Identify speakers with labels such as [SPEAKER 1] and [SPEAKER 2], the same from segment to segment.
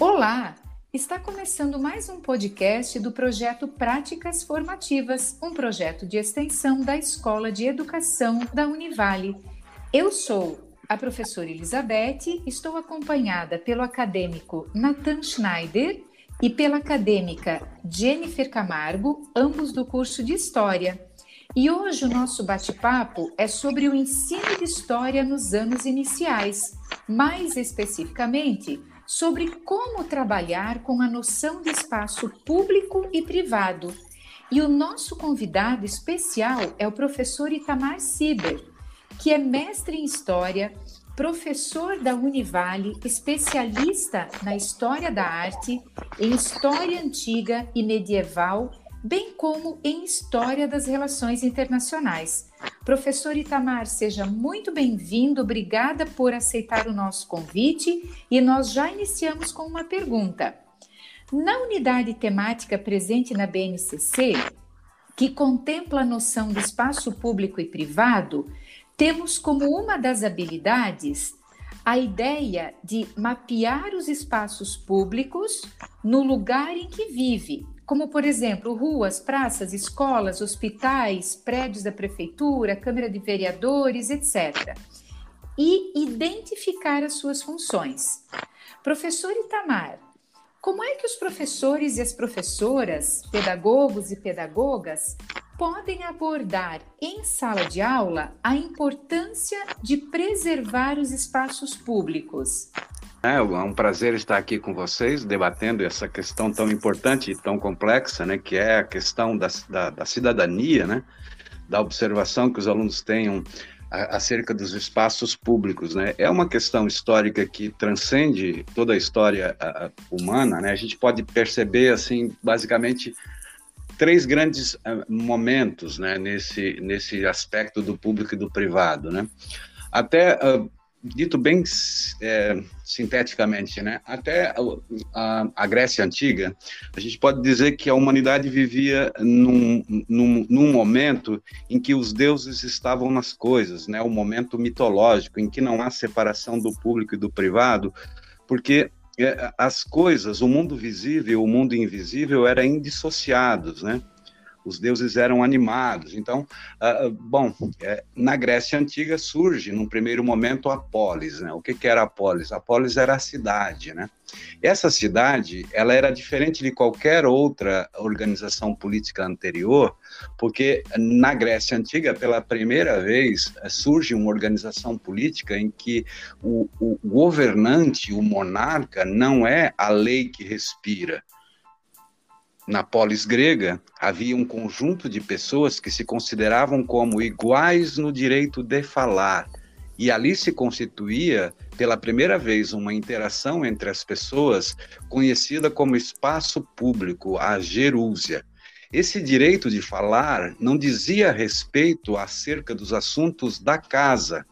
[SPEAKER 1] Olá! Está começando mais um podcast do projeto Práticas Formativas, um projeto de extensão da Escola de Educação da Univale. Eu sou a professora Elizabeth, estou acompanhada pelo acadêmico Nathan Schneider e pela acadêmica Jennifer Camargo, ambos do curso de História. E hoje o nosso bate-papo é sobre o ensino de história nos anos iniciais, mais especificamente sobre como trabalhar com a noção de espaço público e privado. E o nosso convidado especial é o professor Itamar Siber, que é mestre em História, professor da Univale, especialista na História da Arte, em História Antiga e Medieval bem como em História das Relações Internacionais. Professor Itamar, seja muito bem-vindo, obrigada por aceitar o nosso convite e nós já iniciamos com uma pergunta. Na unidade temática presente na BNCC, que contempla a noção de espaço público e privado, temos como uma das habilidades a ideia de mapear os espaços públicos no lugar em que vive, como, por exemplo, ruas, praças, escolas, hospitais, prédios da prefeitura, Câmara de Vereadores, etc. E identificar as suas funções. Professor Itamar, como é que os professores e as professoras, pedagogos e pedagogas, podem abordar em sala de aula a importância de preservar os espaços públicos?
[SPEAKER 2] É, é um prazer estar aqui com vocês, debatendo essa questão tão importante e tão complexa, né, que é a questão da, da, da cidadania, né, da observação que os alunos tenham acerca dos espaços públicos, né? É uma questão histórica que transcende toda a história humana, né? A gente pode perceber assim, basicamente três grandes uh, momentos, né, nesse nesse aspecto do público e do privado, né? Até uh, dito bem é, sinteticamente, né? Até a, a, Grécia Antiga, a gente pode dizer que a humanidade vivia num, num, num, momento em que os deuses estavam nas coisas, né? O momento mitológico, em que não há separação do público e do privado, porque é, as coisas, o mundo visível e o mundo invisível eram indissociados, né? Os deuses eram animados. Então, uh, bom, é, na Grécia Antiga surge, num primeiro momento, a polis. Né? O que, que era a polis? A polis era a cidade. Né? Essa cidade ela era diferente de qualquer outra organização política anterior, porque na Grécia Antiga, pela primeira vez, surge uma organização política em que o, o governante, o monarca, não é a lei que respira, na polis grega, havia um conjunto de pessoas que se consideravam como iguais no direito de falar, e ali se constituía pela primeira vez uma interação entre as pessoas conhecida como espaço público, a gerúsia. Esse direito de falar não dizia respeito acerca dos assuntos da casa,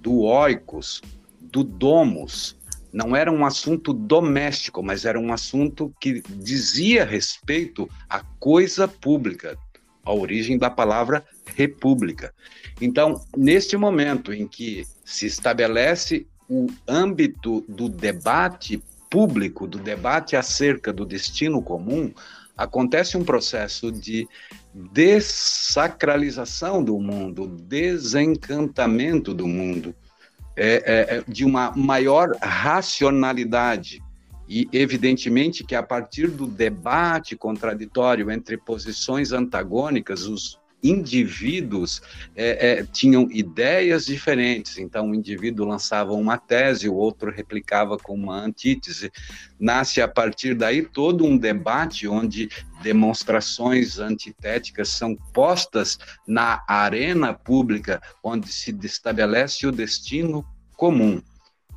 [SPEAKER 2] do oikos, do domus, não era um assunto doméstico, mas era um assunto que dizia respeito à coisa pública, a origem da palavra república. Então, neste momento em que se estabelece o âmbito do debate público, do debate acerca do destino comum, acontece um processo de dessacralização do mundo, desencantamento do mundo é, é, é, de uma maior racionalidade. E, evidentemente, que a partir do debate contraditório entre posições antagônicas, os indivíduos é, é, tinham ideias diferentes. Então, um indivíduo lançava uma tese, o outro replicava com uma antítese. Nasce a partir daí todo um debate onde demonstrações antitéticas são postas na arena pública, onde se estabelece o destino comum.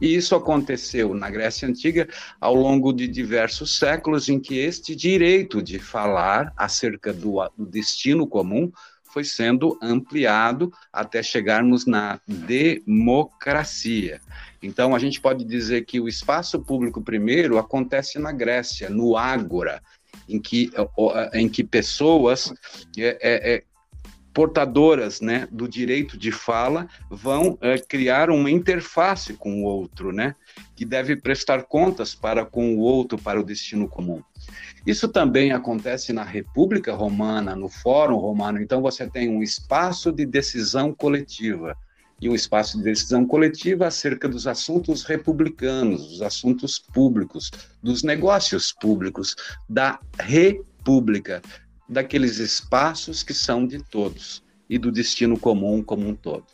[SPEAKER 2] E isso aconteceu na Grécia Antiga ao longo de diversos séculos, em que este direito de falar acerca do, do destino comum foi sendo ampliado até chegarmos na democracia. Então, a gente pode dizer que o espaço público primeiro acontece na Grécia, no Ágora, em que, em que pessoas é, é, é portadoras né, do direito de fala vão é, criar uma interface com o outro, né, que deve prestar contas para com o outro, para o destino comum. Isso também acontece na República Romana, no Fórum Romano. Então, você tem um espaço de decisão coletiva e um espaço de decisão coletiva acerca dos assuntos republicanos, dos assuntos públicos, dos negócios públicos, da república, daqueles espaços que são de todos e do destino comum como um todo.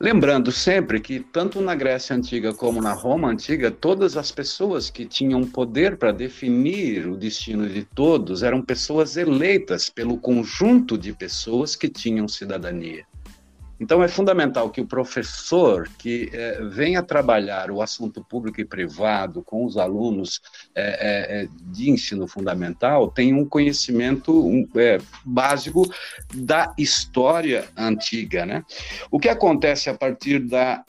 [SPEAKER 2] Lembrando sempre que, tanto na Grécia Antiga como na Roma Antiga, todas as pessoas que tinham poder para definir o destino de todos eram pessoas eleitas pelo conjunto de pessoas que tinham cidadania. Então, é fundamental que o professor que é, venha trabalhar o assunto público e privado com os alunos é, é, de ensino fundamental tenha um conhecimento um, básico da história antiga. Né? O que acontece a partir da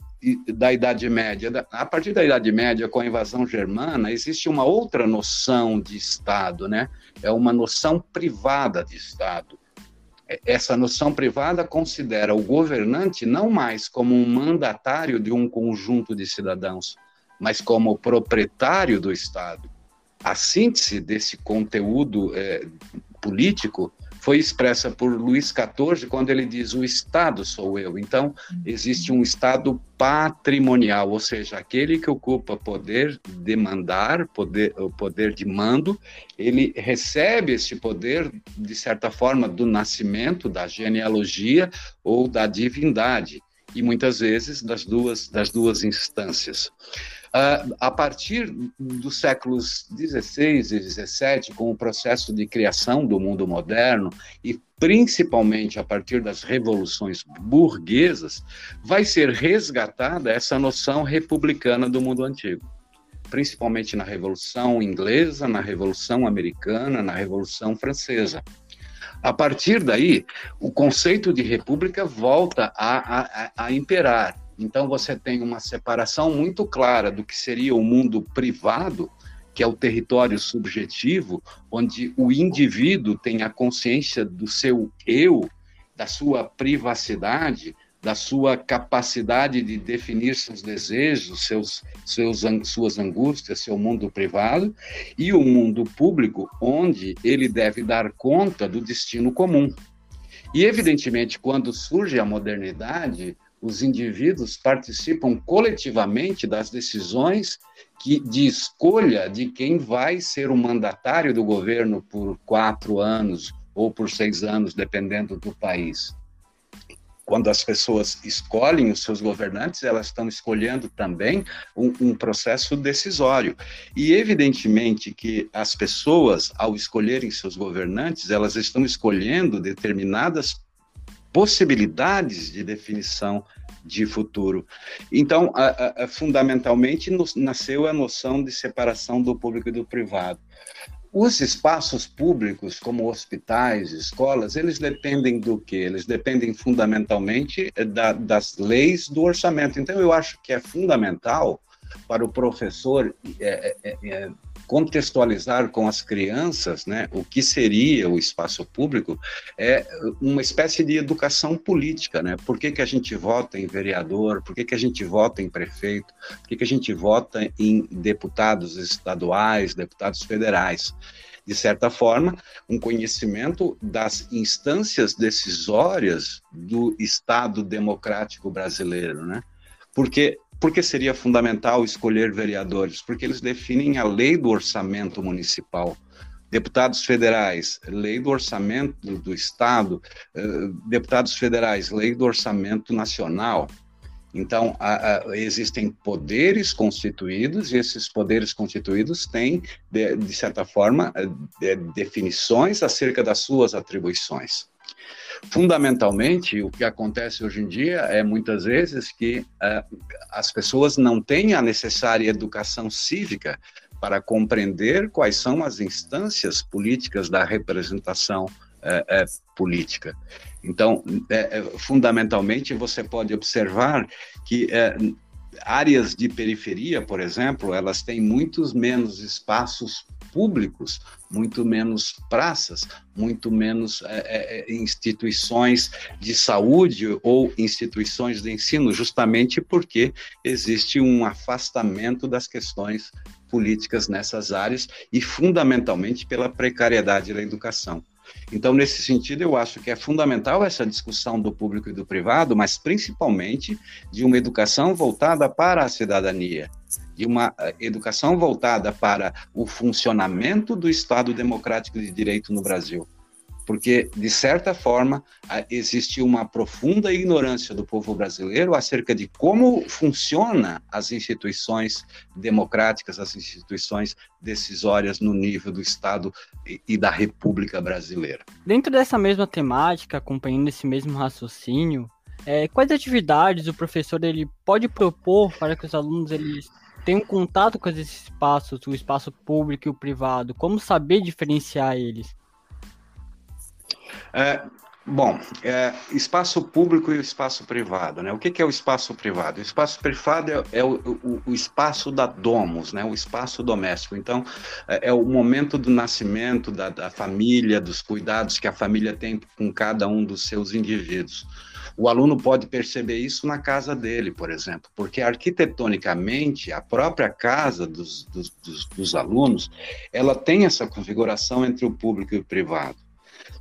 [SPEAKER 2] da Idade Média. A partir da Idade Média, com a invasão germana, existe uma outra noção de Estado, né? É uma noção privada de Estado essa noção privada considera o governante não mais como um mandatário de um conjunto de cidadãos, mas como proprietário do Estado. A síntese desse conteúdo é, político foi expressa por Luís XIV quando ele diz: o Estado sou eu. Então, existe um Estado patrimonial, ou seja, aquele que ocupa poder de mandar, poder, o poder de mando, ele recebe esse poder, de certa forma, do nascimento, da genealogia ou da divindade, e muitas vezes das duas, das duas instâncias. Uh, a partir dos séculos XVI e XVII, com o processo de criação do mundo moderno e principalmente a partir das revoluções burguesas, vai ser resgatada essa noção republicana do mundo antigo, principalmente na Revolução Inglesa, na Revolução Americana, na Revolução Francesa. A partir daí, o conceito de república volta a, a, a imperar então você tem uma separação muito clara do que seria o mundo privado, que é o território subjetivo, onde o indivíduo tem a consciência do seu eu, da sua privacidade, da sua capacidade de definir seus desejos, seus, seus, suas angústias, seu mundo privado, e o mundo público, onde ele deve dar conta do destino comum. E, evidentemente, quando surge a modernidade, os indivíduos participam coletivamente das decisões que, de escolha de quem vai ser o mandatário do governo por quatro anos ou por seis anos, dependendo do país. Quando as pessoas escolhem os seus governantes, elas estão escolhendo também um, um processo decisório. E, evidentemente, que as pessoas, ao escolherem seus governantes, elas estão escolhendo determinadas possibilidades de definição de futuro. Então, a, a, fundamentalmente, nasceu a noção de separação do público e do privado. Os espaços públicos, como hospitais, escolas, eles dependem do quê? Eles dependem fundamentalmente da, das leis do orçamento. Então, eu acho que é fundamental para o professor é, é, é, contextualizar com as crianças né, o que seria o espaço público é uma espécie de educação política. Né? Por que, que a gente vota em vereador? Por que, que a gente vota em prefeito? Por que, que a gente vota em deputados estaduais, deputados federais? de certa forma, um conhecimento das instâncias decisórias do Estado democrático brasileiro, né? Porque por que seria fundamental escolher vereadores? Porque eles definem a lei do orçamento municipal. Deputados federais, lei do orçamento do Estado, eh, deputados federais, lei do orçamento nacional. Então, existem poderes constituídos, e esses poderes constituídos têm, de, de certa forma, eh, de, definições acerca das suas atribuições. Fundamentalmente, o que acontece hoje em dia é muitas vezes que uh, as pessoas não têm a necessária educação cívica para compreender quais são as instâncias políticas da representação uh, uh, política. Então, fundamentalmente, você pode observar que áreas de periferia, por exemplo, elas têm muitos menos espaços públicos, muito menos praças, muito menos é, é, instituições de saúde ou instituições de ensino, justamente porque existe um afastamento das questões políticas nessas áreas e, fundamentalmente, pela precariedade da educação. Então, nesse sentido, eu acho que é fundamental essa discussão do público e do privado, mas principalmente de uma educação voltada para a cidadania, de uma eh, educação voltada para o funcionamento do Estado democrático de direito no Brasil porque, de certa forma, existe uma profunda ignorância do povo brasileiro acerca de como funcionam as instituições democráticas, as instituições decisórias no nível do Estado e da República Brasileira.
[SPEAKER 3] Dentro dessa mesma temática, acompanhando esse mesmo raciocínio, é, quais atividades o professor ele pode propor para que os alunos eles tenham contato com esses espaços, o espaço público e o privado? Como saber diferenciar eles?
[SPEAKER 2] É, bom, é, espaço público e espaço privado, né? O que, que é o espaço privado? O espaço privado é, é o, o, o, espaço da domus, né? O espaço doméstico. Então, é, é o momento do nascimento da, da família, dos cuidados que a família tem com cada um dos seus indivíduos. O aluno pode perceber isso na casa dele, por exemplo, porque arquitetonicamente a própria casa dos, dos, dos, dos alunos ela tem essa configuração entre o público e o privado.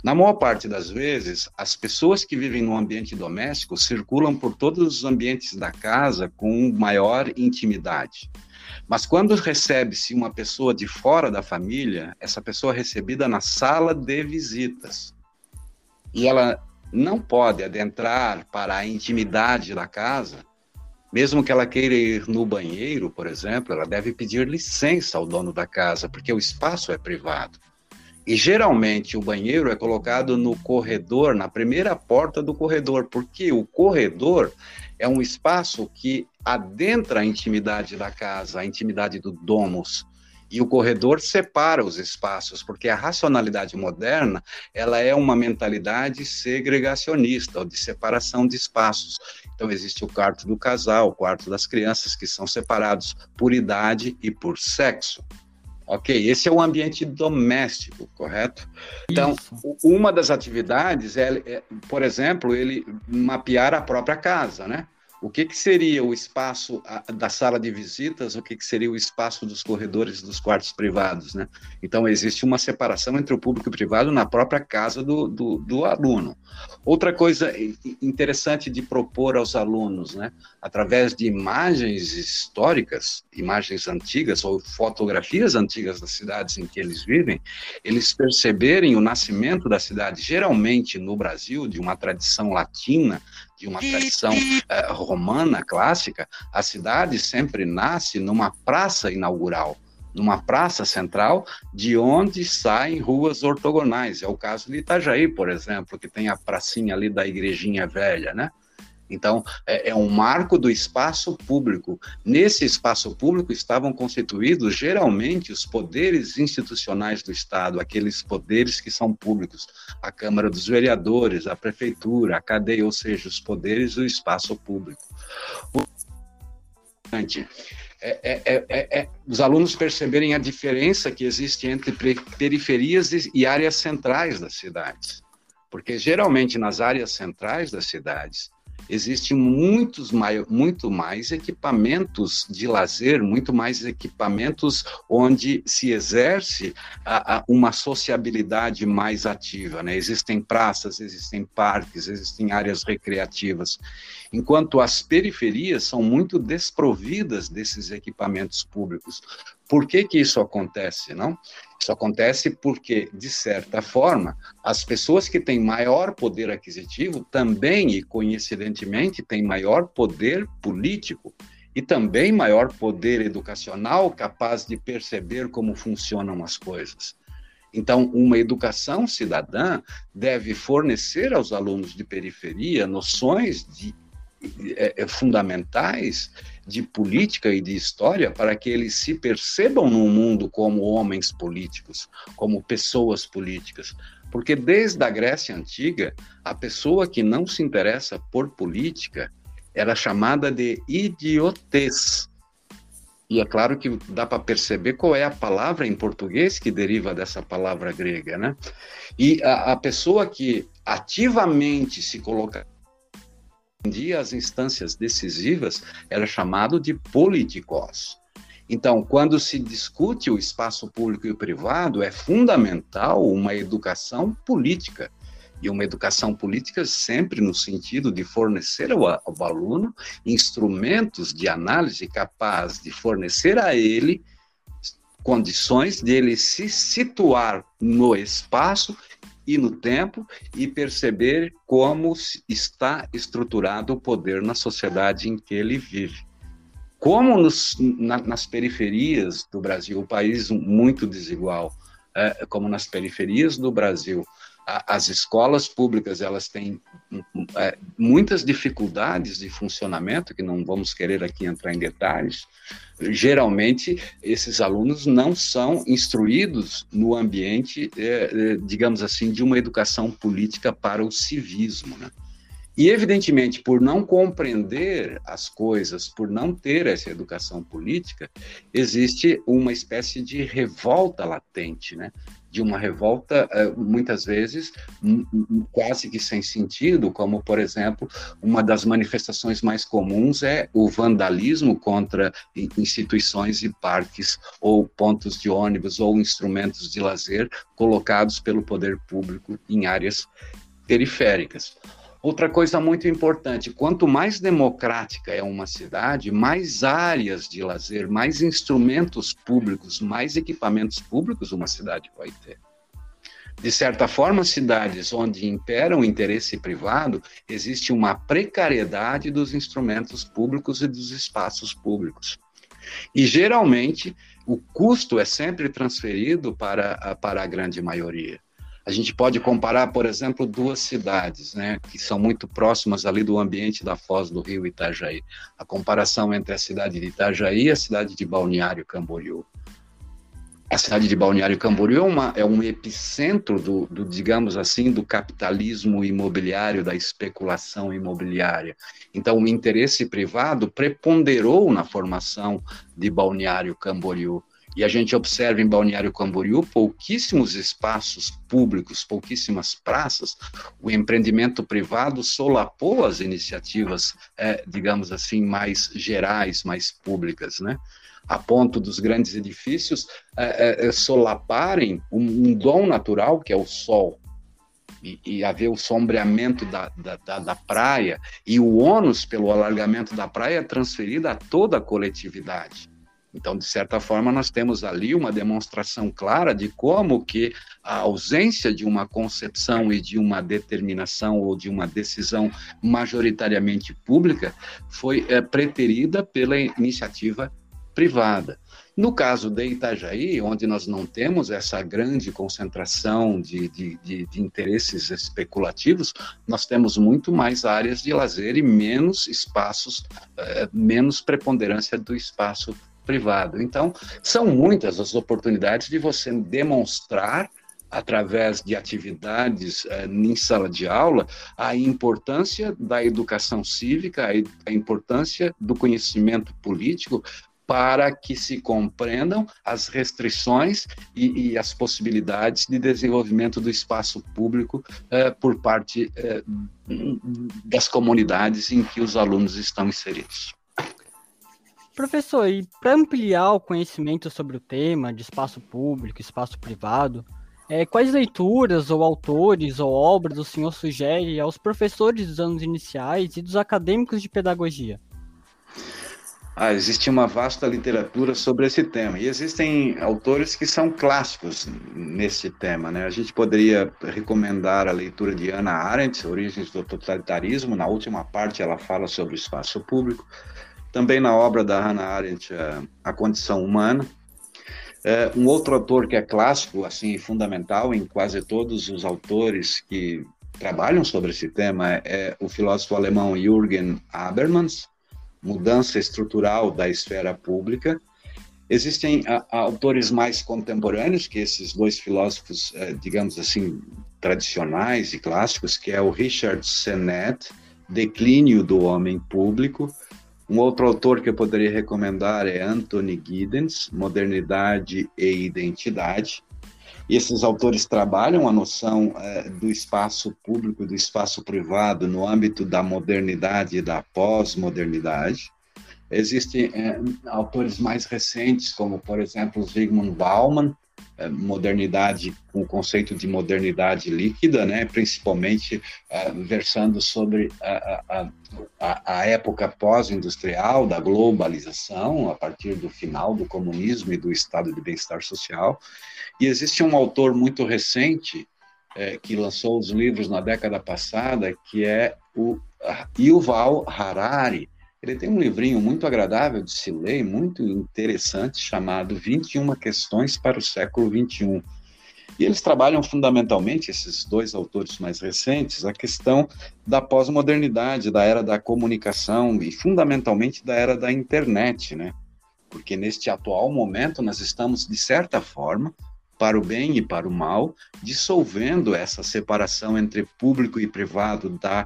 [SPEAKER 2] Na maior parte das vezes, as pessoas que vivem no ambiente doméstico circulam por todos os ambientes da casa com maior intimidade. Mas quando recebe-se uma pessoa de fora da família, essa pessoa é recebida na sala de visitas. E ela não pode adentrar para a intimidade da casa, mesmo que ela queira ir no banheiro, por exemplo, ela deve pedir licença ao dono da casa, porque o espaço é privado. E geralmente o banheiro é colocado no corredor, na primeira porta do corredor, porque o corredor é um espaço que adentra a intimidade da casa, a intimidade do domus. E o corredor separa os espaços, porque a racionalidade moderna, ela é uma mentalidade segregacionista, ou de separação de espaços. Então existe o quarto do casal, o quarto das crianças, que são separados por idade e por sexo. Ok, esse é o ambiente doméstico, correto? Então, Isso. uma das atividades é, é, por exemplo, ele mapear a própria casa, né? O que, que seria o espaço da sala de visitas, o que, que seria o espaço dos corredores dos quartos privados, né? Então, existe uma separação entre o público e o privado na própria casa do, do, do aluno. Outra coisa interessante de propor aos alunos, né? Através de imagens históricas, imagens antigas ou fotografias antigas das cidades em que eles vivem, eles perceberem o nascimento da cidade, geralmente no Brasil, de uma tradição latina, de uma tradição uh, romana clássica, a cidade sempre nasce numa praça inaugural, numa praça central, de onde saem ruas ortogonais. É o caso de Itajaí, por exemplo, que tem a pracinha ali da Igrejinha Velha, né? Então, é, é, um marco do espaço público. Nesse espaço público estavam constituídos, geralmente, os poderes institucionais do Estado, aqueles poderes que são públicos, a Câmara dos Vereadores, a Prefeitura, a cadeia, ou seja, os poderes do espaço público. É, é, é, é, é os alunos perceberem a diferença que existe entre periferias e áreas centrais das cidades. Porque, geralmente, nas áreas centrais das cidades, existem muitos mai, muito mais equipamentos de lazer, muito mais equipamentos onde se exerce a, a, uma sociabilidade mais ativa. Né? Existem praças, existem parques, existem áreas recreativas, enquanto as periferias são muito desprovidas desses equipamentos públicos. Por que, que isso acontece, não? Isso acontece porque, de certa forma, as pessoas que têm maior poder aquisitivo também e coincidentemente têm maior poder político e também maior poder educacional capaz de perceber como funcionam as coisas. Então, uma educação cidadã deve fornecer aos alunos de periferia noções de, fundamentais de política e de história para que eles se percebam no mundo como homens políticos, como pessoas políticas. Porque desde a Grécia Antiga, a pessoa que não se interessa por política, era chamada de idiotez. E é claro que dá para perceber qual é a palavra em português que deriva dessa palavra grega, né? E a, a pessoa que ativamente se coloca as instâncias decisivas era chamado de políticos. Então, quando se discute o espaço público e o privado, é fundamental uma educação política. E uma educação política sempre no sentido de fornecer ao, ao aluno instrumentos de análise capazes de fornecer a ele condições de ele se situar no espaço e no tempo e perceber como está estruturado o poder na sociedade em que ele vive. Como nos, na, nas periferias do Brasil, o país muito desigual, é, como nas periferias do Brasil, as escolas públicas elas têm é, muitas dificuldades de funcionamento, que não vamos querer aqui entrar em detalhes. Geralmente, esses alunos não são instruídos no ambiente, é, é digamos assim, de uma educação política para o civismo. Né? E, evidentemente, por não compreender as coisas, por não ter essa educação política, existe uma espécie de revolta latente, né? De uma revolta, eh, muitas vezes, quase que sem sentido, como, por exemplo, uma das manifestações mais comuns é o vandalismo contra instituições e parques, ou pontos de ônibus, ou instrumentos de lazer colocados pelo poder público em áreas periféricas. Outra coisa muito importante: quanto mais democrática é uma cidade, mais áreas de lazer, mais instrumentos públicos, mais equipamentos públicos uma cidade vai ter. De certa forma, cidades onde impera o interesse privado, existe uma precariedade dos instrumentos públicos e dos espaços públicos. E, geralmente, o custo é sempre transferido para, para a grande maioria. A gente pode comparar, por exemplo, duas cidades, né, que são muito próximas ali do ambiente da Foz do Rio Itajaí. A comparação entre a cidade de Itajaí e a cidade de Balneário Camboriú. A cidade de Balneário Camboriú é, uma, é um epicentro do, do, digamos assim, do capitalismo imobiliário, da especulação imobiliária. Então, o interesse privado preponderou na formação de Balneário Camboriú e a gente observa em Balneário Camboriú pouquíssimos espaços públicos, pouquíssimas praças, o empreendimento privado solapou as iniciativas, é, digamos assim, mais gerais, mais públicas, né? a ponto dos grandes edifícios é, é, é solaparem um, um, dom natural que é o sol. E, e haver o sombreamento da, da, da, da praia e o ônus pelo alargamento da praia é transferido a toda a coletividade. Então, de certa forma, nós temos ali uma demonstração clara de como que a ausência de uma concepção e de uma determinação ou de uma decisão majoritariamente pública foi é, preterida pela iniciativa privada. No caso de Itajaí, onde nós não temos essa grande concentração de, de, de, de, interesses especulativos, nós temos muito mais áreas de lazer e menos espaços, eh, menos preponderância do espaço privado. Então, são muitas as oportunidades de você demonstrar através de atividades eh, em sala de aula, a importância da educação cívica, a, a importância do conhecimento político para que se compreendam as restrições e, e as possibilidades de desenvolvimento do espaço público eh, por parte eh, das comunidades em que os alunos estão inseridos.
[SPEAKER 3] Professor, e para ampliar o conhecimento sobre o tema de espaço público, espaço privado, é, quais leituras ou autores ou obras o senhor sugere aos professores dos anos iniciais e dos acadêmicos de pedagogia?
[SPEAKER 2] Ah, existe uma vasta literatura sobre esse tema e existem autores que são clássicos nesse tema, né? A gente poderia recomendar a leitura de Ana Arendt, Origens do Totalitarismo. Na última parte, ela fala sobre o espaço público também na obra da Hannah Arendt, A Condição Humana. É, um outro autor que é clássico, assim, fundamental em quase todos os autores que trabalham sobre esse tema é o filósofo alemão Jürgen Habermas, Mudança Estrutural da Esfera Pública. Existem a, autores mais contemporâneos que esses dois filósofos, é, digamos assim, tradicionais e clássicos, que é o Richard Sennett Declínio do Homem Público. Um outro autor que eu poderia recomendar é Anthony Giddens, Modernidade e Identidade. E esses autores trabalham a noção é, do espaço público e do espaço privado no âmbito da modernidade e da pós-modernidade. Existem é, autores mais recentes, como, por exemplo, Zygmunt Bauman, modernidade, com o conceito de modernidade líquida, né, principalmente é, versando sobre a, a, a, a época pós-industrial, da globalização, a partir do final do comunismo e do estado de bem-estar social. E existe um autor muito recente, é, que lançou os livros na década passada, que é o Yuval Harari, ele tem um livrinho muito agradável de se ler, muito interessante, chamado 21 Questões para o Século XXI. E eles trabalham fundamentalmente, esses dois autores mais recentes, a questão da pós-modernidade, da era da comunicação e fundamentalmente da era da internet, né? Porque neste atual momento nós estamos, de certa forma, para o bem e para o mal, dissolvendo essa separação entre público e privado da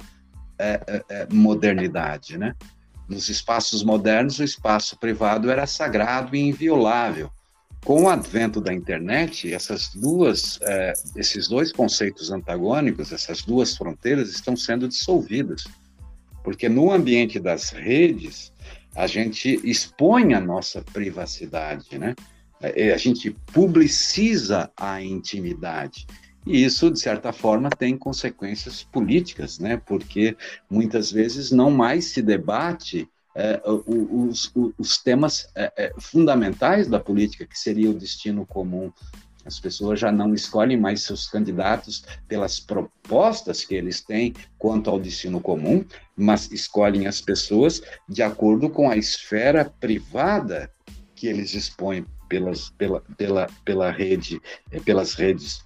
[SPEAKER 2] é, é, modernidade, né? Nos espaços modernos, o espaço privado era sagrado e inviolável. Com o advento da internet, essas duas, é, esses dois conceitos antagônicos, essas duas fronteiras estão sendo dissolvidas, porque no ambiente das redes a gente expõe a nossa privacidade, né? É, a gente publiciza a intimidade. E isso, de certa forma, tem consequências políticas, né? porque muitas vezes não mais se debate é, os, os, temas é, é, fundamentais da política, que seria o destino comum. As pessoas já não escolhem mais seus candidatos pelas propostas que eles têm quanto ao destino comum, mas escolhem as pessoas de acordo com a esfera privada que eles expõem pelas, pela, pela, pela rede, é, pelas redes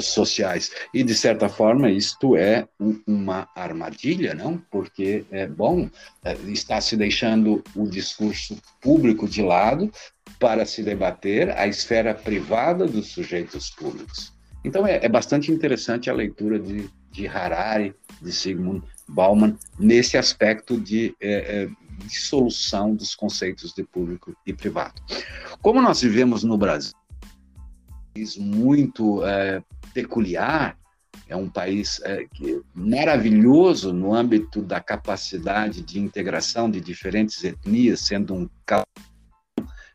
[SPEAKER 2] sociais. E, de certa forma, isto é uma armadilha, não? Porque, é bom, é, se deixando o discurso público de lado para se debater a esfera privada dos sujeitos públicos. Então, é, é bastante interessante a leitura de, de Harari, de Sigmund Bauman, nesse aspecto de é, é dissolução dos conceitos de público e privado. Como nós vivemos no Brasil, muito é, peculiar, é um país é, que, maravilhoso no âmbito da capacidade de integração de diferentes etnias, sendo um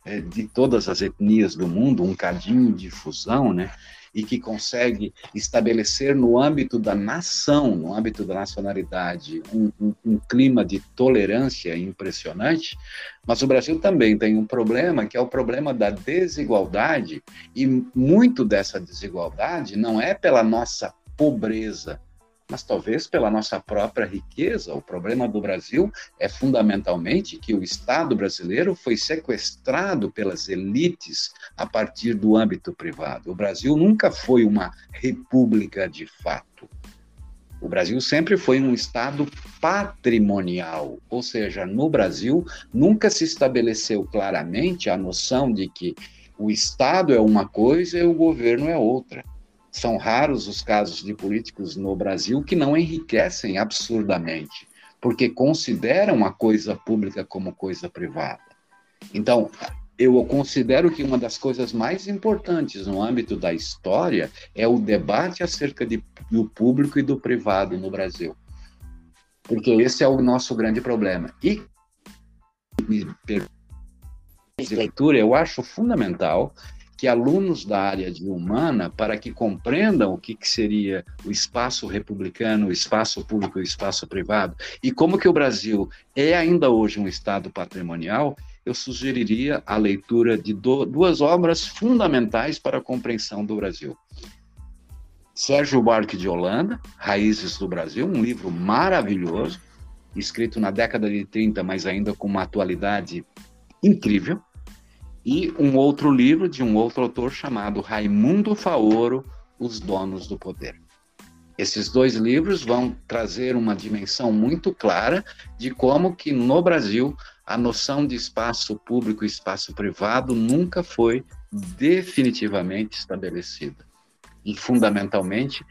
[SPEAKER 2] é, de todas as etnias do mundo, um cadinho de fusão, né? E que consegue estabelecer no âmbito da nação, no âmbito da nacionalidade, um, um, um, clima de tolerância impressionante, mas o Brasil também tem um problema que é o problema da desigualdade, e muito dessa desigualdade não é pela nossa pobreza, mas talvez pela nossa própria riqueza. O problema do Brasil é fundamentalmente que o Estado brasileiro foi sequestrado pelas elites a partir do âmbito privado. O Brasil nunca foi uma república de fato. O Brasil sempre foi um Estado patrimonial, ou seja, no Brasil nunca se estabeleceu claramente a noção de que o Estado é uma coisa e o governo é outra. São raros os casos de políticos no Brasil que não enriquecem absurdamente, porque consideram a coisa pública como coisa privada. Então, eu considero que uma das coisas mais importantes no âmbito da história é o debate acerca de, do público e do privado no Brasil. Porque esse é o nosso grande problema. E leitura, eu acho fundamental que alunos da área de humana, para que compreendam o que, que seria o espaço republicano, o espaço público e o espaço privado, e como que o Brasil é ainda hoje um Estado patrimonial, eu sugeriria a leitura de do, duas obras fundamentais para a compreensão do Brasil. Sérgio Buarque de Holanda, Raízes do Brasil, um livro maravilhoso, escrito na década de 30, mas ainda com uma atualidade incrível e um outro livro de um outro autor chamado Raimundo Faoro, Os Donos do Poder. Esses dois livros vão trazer uma dimensão muito clara de como que no Brasil a noção de espaço público e espaço privado nunca foi definitivamente estabelecida. E fundamentalmente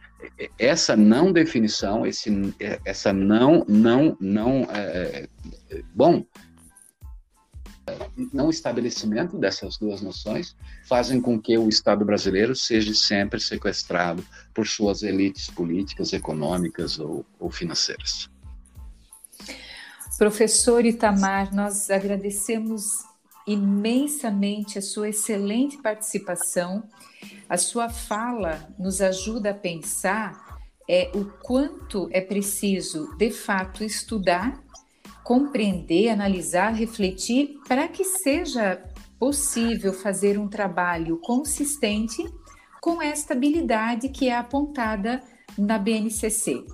[SPEAKER 2] essa não definição, esse, essa não, não, não, é, é, bom, não estabelecimento dessas duas noções fazem com que o Estado brasileiro seja sempre sequestrado por suas elites políticas, econômicas ou, ou financeiras.
[SPEAKER 1] Professor Itamar, nós agradecemos imensamente a sua excelente participação. A sua fala nos ajuda a pensar é, o quanto é preciso, de fato, estudar, compreender, analisar, refletir, para que seja possível fazer um trabalho consistente com esta habilidade que é apontada na BNCC.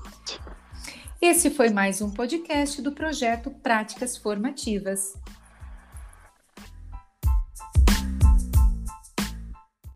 [SPEAKER 1] Esse foi mais um podcast do projeto Práticas Formativas.